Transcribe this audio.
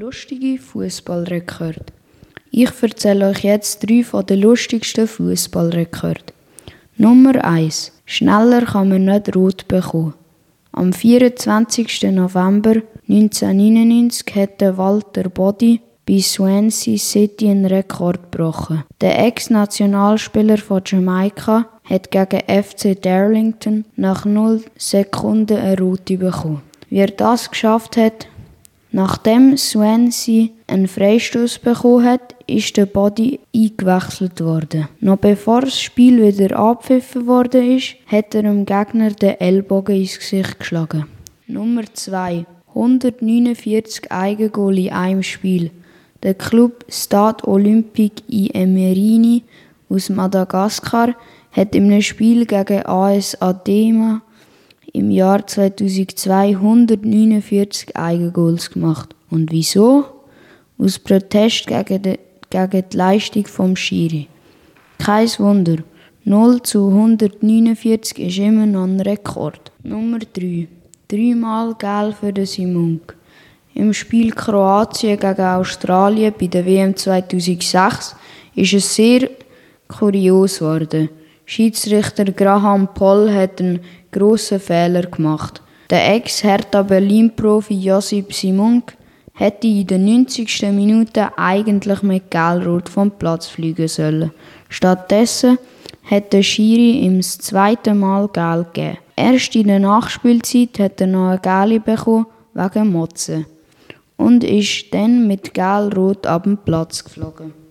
Lustige Fußballrekorde. Ich erzähle euch jetzt drei von den lustigsten Fußballrekorden. Nummer 1. Schneller kann man nicht rot bekommen. Am 24. November 1999 hat Walter Body bei Swansea City einen Rekord gebrochen. Der Ex-Nationalspieler von Jamaika hat gegen FC Darlington nach 0 Sekunden eine Route bekommen. Wie er das geschafft hat, nachdem Swansea einen Freistoß bekommen hat, ist der Body eingewechselt worden. Noch bevor das Spiel wieder abpfiffen worden ist, hat er dem Gegner den Ellbogen ins Gesicht geschlagen. Nummer 2. 149 Eigengol in einem Spiel. Der Club Stade Olympique i Emerini aus Madagaskar hat in einem Spiel gegen AS Adema im Jahr 2002 149 Eigengoals gemacht. Und wieso? Aus Protest gegen die, gegen die Leistung vom Schiri. Kein Wunder. 0 zu 149 ist immer noch ein Rekord. Nummer 3. Dreimal Geld für den Simunk. Im Spiel Kroatien gegen Australien bei der WM 2006 ist es sehr kurios geworden. Schiedsrichter Graham Poll hat einen grossen Fehler gemacht. Der Ex-Hertha Berlin-Profi Josip Simunk hätte in der 90. Minute eigentlich mit Gelrot vom Platz fliegen sollen. Stattdessen hat der Schiri ihm das zweite Mal Geld gegeben. Erst in der Nachspielzeit hat er noch ein Geld bekommen wegen Motzen und ist dann mit Gelrot ab dem Platz geflogen.